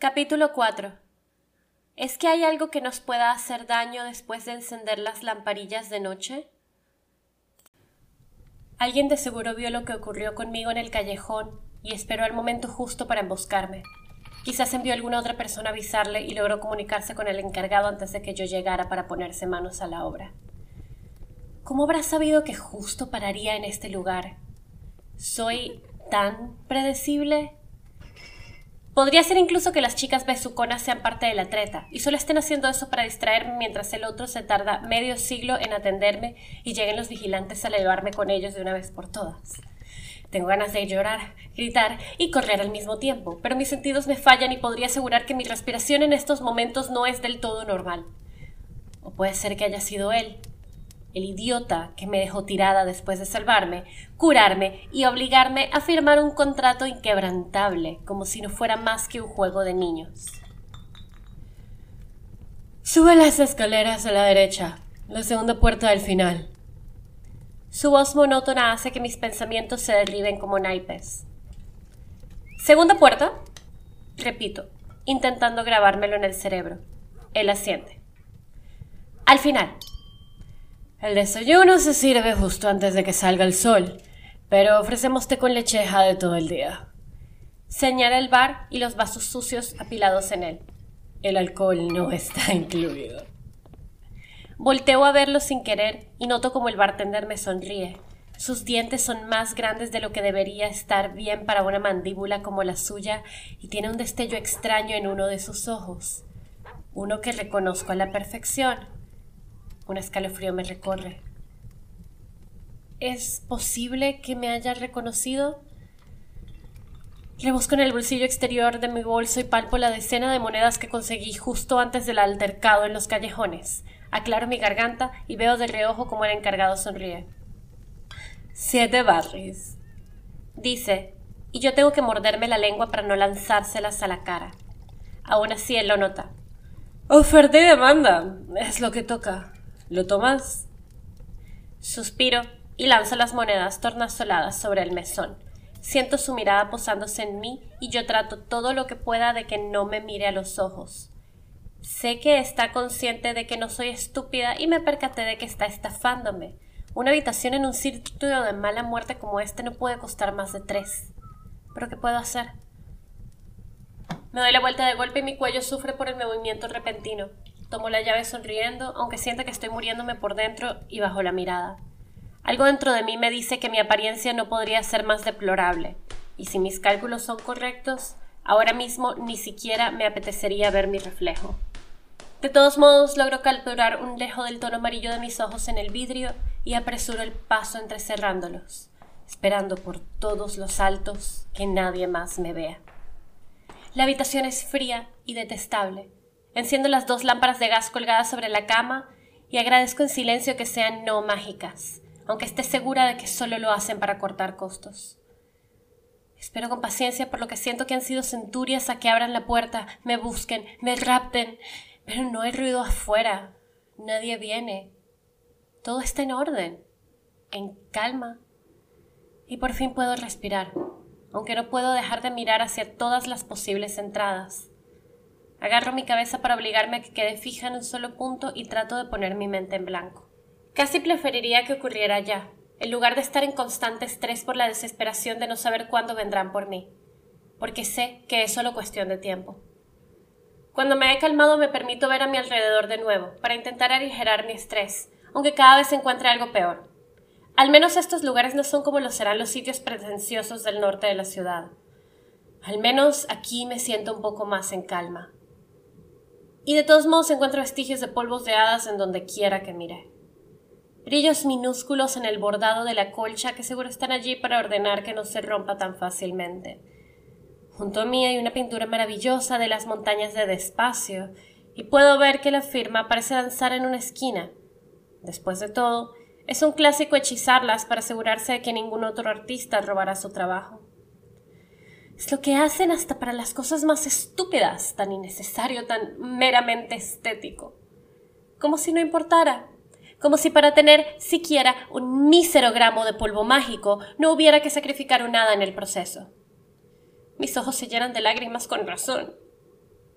Capítulo 4 ¿Es que hay algo que nos pueda hacer daño después de encender las lamparillas de noche? Alguien de seguro vio lo que ocurrió conmigo en el callejón y esperó el momento justo para emboscarme. Quizás envió alguna otra persona a avisarle y logró comunicarse con el encargado antes de que yo llegara para ponerse manos a la obra. ¿Cómo habrá sabido que justo pararía en este lugar? ¿Soy tan predecible? Podría ser incluso que las chicas besuconas sean parte de la treta y solo estén haciendo eso para distraerme mientras el otro se tarda medio siglo en atenderme y lleguen los vigilantes a llevarme con ellos de una vez por todas. Tengo ganas de llorar, gritar y correr al mismo tiempo, pero mis sentidos me fallan y podría asegurar que mi respiración en estos momentos no es del todo normal. O puede ser que haya sido él, el idiota que me dejó tirada después de salvarme, curarme y obligarme a firmar un contrato inquebrantable, como si no fuera más que un juego de niños. Sube las escaleras a la derecha, la segunda puerta del final. Su voz monótona hace que mis pensamientos se derriben como naipes. ¿Segunda puerta? Repito, intentando grabármelo en el cerebro. Él asiente. Al final, el desayuno se sirve justo antes de que salga el sol, pero ofrecemos té con lecheja de todo el día. Señala el bar y los vasos sucios apilados en él. El alcohol no está incluido. Volteo a verlo sin querer y noto como el bartender me sonríe. Sus dientes son más grandes de lo que debería estar bien para una mandíbula como la suya y tiene un destello extraño en uno de sus ojos. Uno que reconozco a la perfección un escalofrío me recorre. ¿Es posible que me haya reconocido? Rebusco en el bolsillo exterior de mi bolso y palpo la decena de monedas que conseguí justo antes del altercado en los callejones. Aclaro mi garganta y veo de reojo como el encargado sonríe. Siete barris, dice, y yo tengo que morderme la lengua para no lanzárselas a la cara. Aún así él lo nota. Oferta y demanda. Es lo que toca. ¿Lo tomas? Suspiro y lanzo las monedas tornasoladas sobre el mesón. Siento su mirada posándose en mí y yo trato todo lo que pueda de que no me mire a los ojos. Sé que está consciente de que no soy estúpida y me percaté de que está estafándome. Una habitación en un sitio de mala muerte como este no puede costar más de tres. ¿Pero qué puedo hacer? Me doy la vuelta de golpe y mi cuello sufre por el movimiento repentino. Tomo la llave sonriendo, aunque sienta que estoy muriéndome por dentro y bajo la mirada. Algo dentro de mí me dice que mi apariencia no podría ser más deplorable, y si mis cálculos son correctos, ahora mismo ni siquiera me apetecería ver mi reflejo. De todos modos, logro capturar un lejo del tono amarillo de mis ojos en el vidrio y apresuro el paso entrecerrándolos, esperando por todos los altos que nadie más me vea. La habitación es fría y detestable, Enciendo las dos lámparas de gas colgadas sobre la cama y agradezco en silencio que sean no mágicas, aunque esté segura de que solo lo hacen para cortar costos. Espero con paciencia por lo que siento que han sido centurias a que abran la puerta, me busquen, me rapten, pero no hay ruido afuera, nadie viene. Todo está en orden, en calma. Y por fin puedo respirar, aunque no puedo dejar de mirar hacia todas las posibles entradas. Agarro mi cabeza para obligarme a que quede fija en un solo punto y trato de poner mi mente en blanco. Casi preferiría que ocurriera ya, en lugar de estar en constante estrés por la desesperación de no saber cuándo vendrán por mí, porque sé que es solo cuestión de tiempo. Cuando me he calmado me permito ver a mi alrededor de nuevo, para intentar aligerar mi estrés, aunque cada vez encuentre algo peor. Al menos estos lugares no son como lo serán los sitios pretenciosos del norte de la ciudad. Al menos aquí me siento un poco más en calma y de todos modos encuentro vestigios de polvos de hadas en donde quiera que mire. Brillos minúsculos en el bordado de la colcha que seguro están allí para ordenar que no se rompa tan fácilmente. Junto a mí hay una pintura maravillosa de las montañas de Despacio, y puedo ver que la firma parece danzar en una esquina. Después de todo, es un clásico hechizarlas para asegurarse de que ningún otro artista robará su trabajo. Es lo que hacen hasta para las cosas más estúpidas, tan innecesario, tan meramente estético. Como si no importara. Como si para tener siquiera un mísero gramo de polvo mágico no hubiera que sacrificar nada en el proceso. Mis ojos se llenan de lágrimas con razón.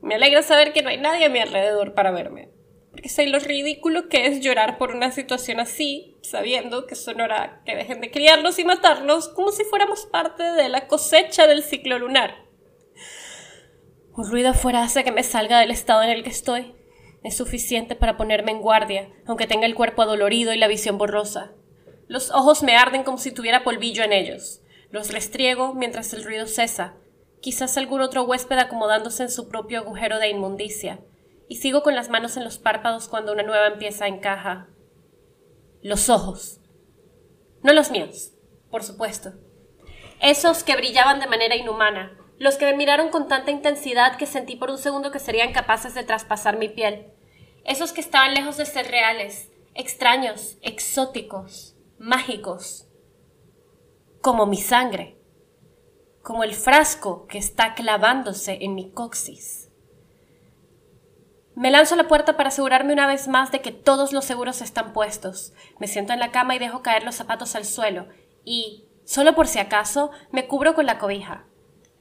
Me alegra saber que no hay nadie a mi alrededor para verme, porque sé lo ridículo que es llorar por una situación así, sabiendo que son hora que dejen de criarnos y matarnos como si fuéramos parte de la cosecha del ciclo lunar. Un ruido afuera hace que me salga del estado en el que estoy. Es suficiente para ponerme en guardia, aunque tenga el cuerpo adolorido y la visión borrosa. Los ojos me arden como si tuviera polvillo en ellos. Los restriego mientras el ruido cesa, quizás algún otro huésped acomodándose en su propio agujero de inmundicia, y sigo con las manos en los párpados cuando una nueva empieza encaja. Los ojos. No los míos, por supuesto. Esos que brillaban de manera inhumana, los que me miraron con tanta intensidad que sentí por un segundo que serían capaces de traspasar mi piel. Esos que estaban lejos de ser reales, extraños, exóticos, mágicos, como mi sangre, como el frasco que está clavándose en mi coxis. Me lanzo a la puerta para asegurarme una vez más de que todos los seguros están puestos. Me siento en la cama y dejo caer los zapatos al suelo y, solo por si acaso, me cubro con la cobija.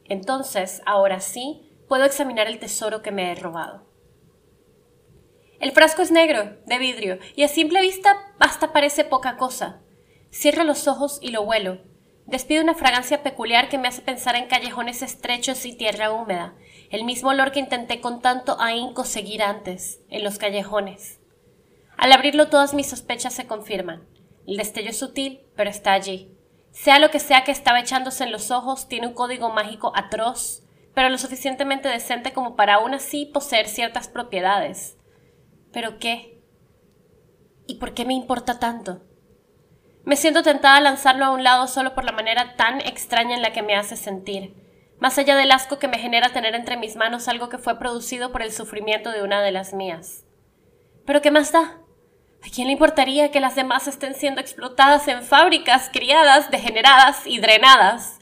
Entonces, ahora sí, puedo examinar el tesoro que me he robado. El frasco es negro, de vidrio, y a simple vista hasta parece poca cosa. Cierro los ojos y lo huelo. Despide una fragancia peculiar que me hace pensar en callejones estrechos y tierra húmeda, el mismo olor que intenté con tanto ahínco seguir antes, en los callejones. Al abrirlo todas mis sospechas se confirman. El destello es sutil, pero está allí. Sea lo que sea que estaba echándose en los ojos, tiene un código mágico atroz, pero lo suficientemente decente como para aún así poseer ciertas propiedades. ¿Pero qué? ¿Y por qué me importa tanto? Me siento tentada a lanzarlo a un lado solo por la manera tan extraña en la que me hace sentir, más allá del asco que me genera tener entre mis manos algo que fue producido por el sufrimiento de una de las mías. ¿Pero qué más da? ¿A quién le importaría que las demás estén siendo explotadas en fábricas, criadas, degeneradas y drenadas?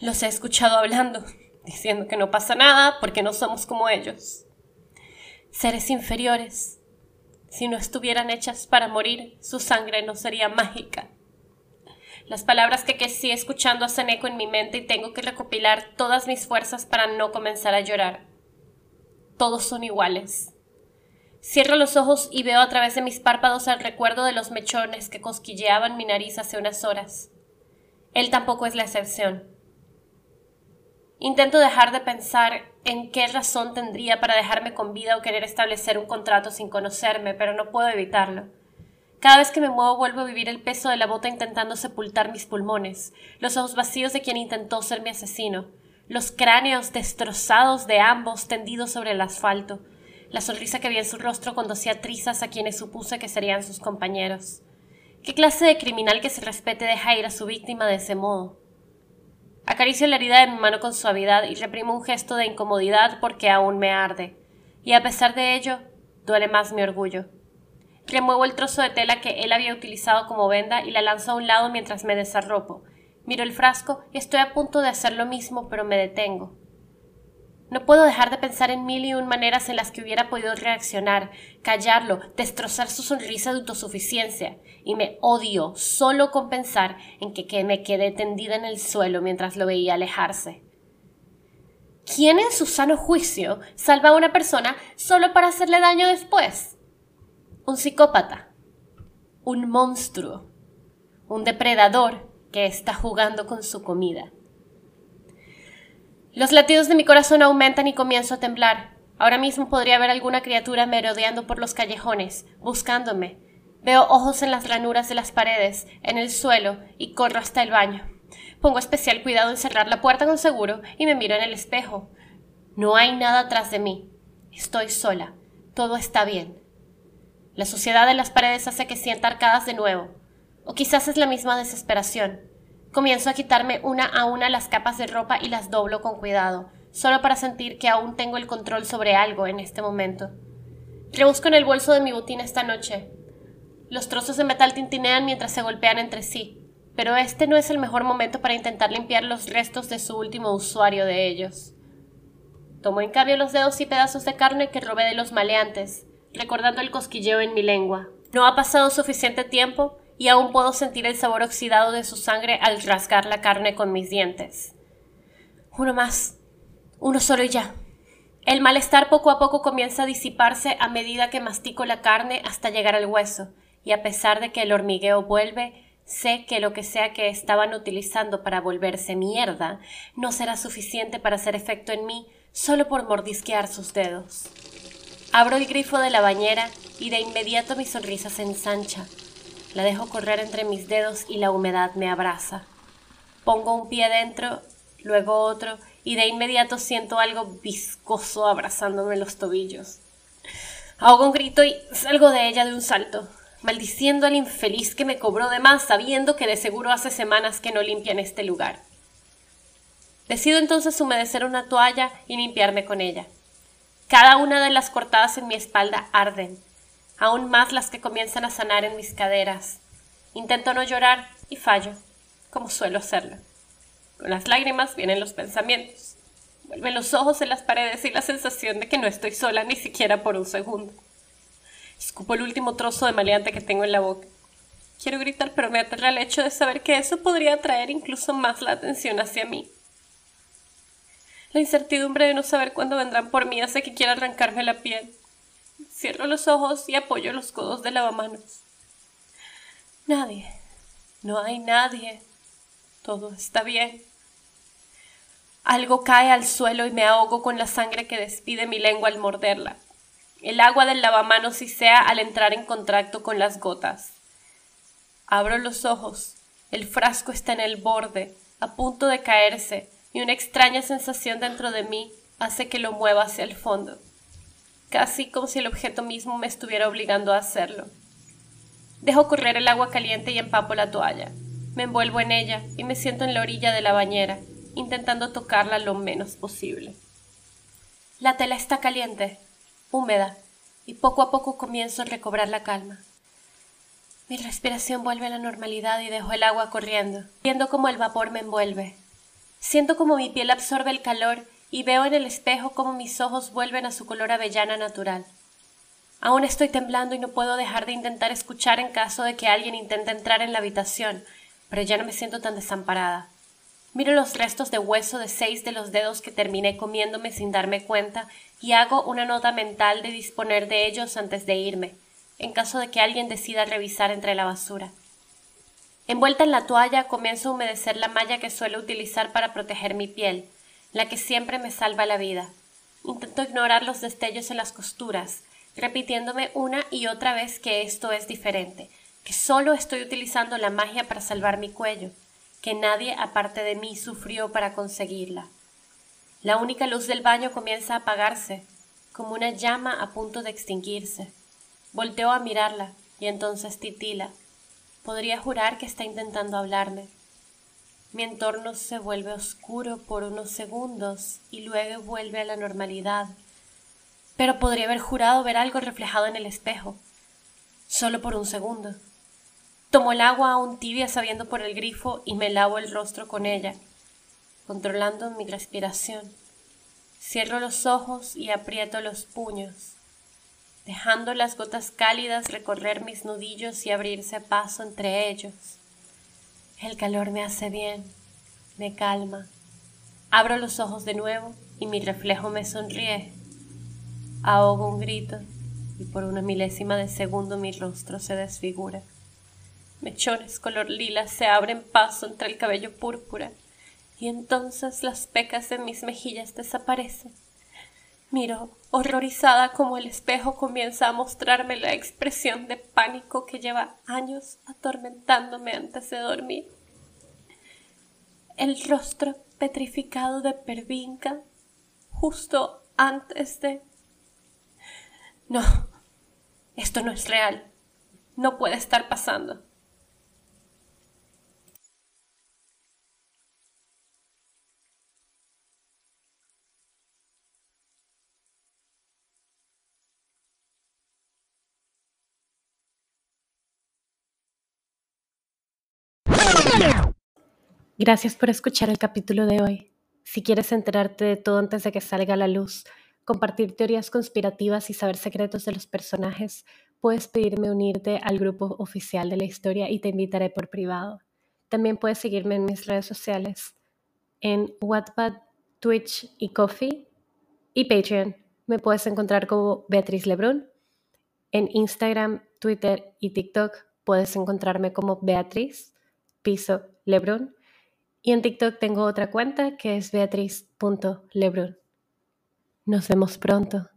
Los he escuchado hablando, diciendo que no pasa nada porque no somos como ellos. Seres inferiores. Si no estuvieran hechas para morir, su sangre no sería mágica. Las palabras que crecí escuchando hacen eco en mi mente y tengo que recopilar todas mis fuerzas para no comenzar a llorar. Todos son iguales. Cierro los ojos y veo a través de mis párpados el recuerdo de los mechones que cosquilleaban mi nariz hace unas horas. Él tampoco es la excepción. Intento dejar de pensar en qué razón tendría para dejarme con vida o querer establecer un contrato sin conocerme, pero no puedo evitarlo. Cada vez que me muevo vuelvo a vivir el peso de la bota intentando sepultar mis pulmones, los ojos vacíos de quien intentó ser mi asesino, los cráneos destrozados de ambos tendidos sobre el asfalto, la sonrisa que vi en su rostro cuando hacía trizas a quienes supuse que serían sus compañeros. ¿Qué clase de criminal que se respete deja ir a su víctima de ese modo? Acaricio la herida de mi mano con suavidad y reprimo un gesto de incomodidad porque aún me arde. Y a pesar de ello, duele más mi orgullo. Remuevo el trozo de tela que él había utilizado como venda y la lanzo a un lado mientras me desarropo. Miro el frasco y estoy a punto de hacer lo mismo, pero me detengo. No puedo dejar de pensar en mil y un maneras en las que hubiera podido reaccionar, callarlo, destrozar su sonrisa de autosuficiencia, y me odio solo con pensar en que me quedé tendida en el suelo mientras lo veía alejarse. ¿Quién en su sano juicio salva a una persona solo para hacerle daño después? Un psicópata, un monstruo, un depredador que está jugando con su comida. Los latidos de mi corazón aumentan y comienzo a temblar. Ahora mismo podría haber alguna criatura merodeando por los callejones, buscándome. Veo ojos en las ranuras de las paredes, en el suelo, y corro hasta el baño. Pongo especial cuidado en cerrar la puerta con seguro y me miro en el espejo. No hay nada atrás de mí. Estoy sola. Todo está bien. La suciedad de las paredes hace que sienta arcadas de nuevo. O quizás es la misma desesperación. Comienzo a quitarme una a una las capas de ropa y las doblo con cuidado, solo para sentir que aún tengo el control sobre algo en este momento. Rebusco en el bolso de mi botín esta noche. Los trozos de metal tintinean mientras se golpean entre sí, pero este no es el mejor momento para intentar limpiar los restos de su último usuario de ellos. Tomo en cambio los dedos y pedazos de carne que robé de los maleantes, recordando el cosquilleo en mi lengua. No ha pasado suficiente tiempo y aún puedo sentir el sabor oxidado de su sangre al rasgar la carne con mis dientes. Uno más, uno solo y ya. El malestar poco a poco comienza a disiparse a medida que mastico la carne hasta llegar al hueso, y a pesar de que el hormigueo vuelve, sé que lo que sea que estaban utilizando para volverse mierda no será suficiente para hacer efecto en mí solo por mordisquear sus dedos. Abro el grifo de la bañera y de inmediato mi sonrisa se ensancha. La dejo correr entre mis dedos y la humedad me abraza. Pongo un pie dentro, luego otro, y de inmediato siento algo viscoso abrazándome los tobillos. Ahogo un grito y salgo de ella de un salto, maldiciendo al infeliz que me cobró de más, sabiendo que de seguro hace semanas que no limpia en este lugar. Decido entonces humedecer una toalla y limpiarme con ella. Cada una de las cortadas en mi espalda arden, aún más las que comienzan a sanar en mis caderas. Intento no llorar y fallo, como suelo hacerlo. Con las lágrimas vienen los pensamientos. Vuelven los ojos en las paredes y la sensación de que no estoy sola ni siquiera por un segundo. Escupo el último trozo de maleante que tengo en la boca. Quiero gritar, pero me aterra el hecho de saber que eso podría atraer incluso más la atención hacia mí. La incertidumbre de no saber cuándo vendrán por mí hace que quiera arrancarme la piel. Cierro los ojos y apoyo los codos de lavamanos. Nadie. No hay nadie. Todo está bien. Algo cae al suelo y me ahogo con la sangre que despide mi lengua al morderla. El agua del lavamanos sisea al entrar en contacto con las gotas. Abro los ojos. El frasco está en el borde, a punto de caerse, y una extraña sensación dentro de mí hace que lo mueva hacia el fondo, casi como si el objeto mismo me estuviera obligando a hacerlo. Dejo correr el agua caliente y empapo la toalla. Me envuelvo en ella y me siento en la orilla de la bañera, intentando tocarla lo menos posible. La tela está caliente, húmeda, y poco a poco comienzo a recobrar la calma. Mi respiración vuelve a la normalidad y dejo el agua corriendo, viendo cómo el vapor me envuelve. Siento como mi piel absorbe el calor y veo en el espejo cómo mis ojos vuelven a su color avellana natural. Aún estoy temblando y no puedo dejar de intentar escuchar en caso de que alguien intente entrar en la habitación, pero ya no me siento tan desamparada. Miro los restos de hueso de seis de los dedos que terminé comiéndome sin darme cuenta y hago una nota mental de disponer de ellos antes de irme, en caso de que alguien decida revisar entre la basura. Envuelta en la toalla, comienzo a humedecer la malla que suelo utilizar para proteger mi piel, la que siempre me salva la vida. Intento ignorar los destellos en las costuras, repitiéndome una y otra vez que esto es diferente, que solo estoy utilizando la magia para salvar mi cuello, que nadie aparte de mí sufrió para conseguirla. La única luz del baño comienza a apagarse, como una llama a punto de extinguirse. Volteo a mirarla y entonces titila. Podría jurar que está intentando hablarme. Mi entorno se vuelve oscuro por unos segundos y luego vuelve a la normalidad. Pero podría haber jurado ver algo reflejado en el espejo, solo por un segundo. Tomo el agua aún tibia sabiendo por el grifo y me lavo el rostro con ella, controlando mi respiración. Cierro los ojos y aprieto los puños, dejando las gotas cálidas recorrer mis nudillos y abrirse paso entre ellos. El calor me hace bien, me calma. Abro los ojos de nuevo y mi reflejo me sonríe. Ahogo un grito y por una milésima de segundo mi rostro se desfigura. Mechones color lila se abren paso entre el cabello púrpura y entonces las pecas de mis mejillas desaparecen. Miro, horrorizada, como el espejo comienza a mostrarme la expresión de pánico que lleva años atormentándome antes de dormir. El rostro petrificado de Pervinca justo antes de... No, esto no es real. No puede estar pasando. Gracias por escuchar el capítulo de hoy. Si quieres enterarte de todo antes de que salga a la luz, compartir teorías conspirativas y saber secretos de los personajes, puedes pedirme unirte al grupo oficial de la historia y te invitaré por privado. También puedes seguirme en mis redes sociales, en Wattpad, Twitch y Coffee, y Patreon. Me puedes encontrar como Beatriz Lebrun. En Instagram, Twitter y TikTok puedes encontrarme como Beatriz Piso Lebrun. Y en TikTok tengo otra cuenta que es beatriz.lebrun. Nos vemos pronto.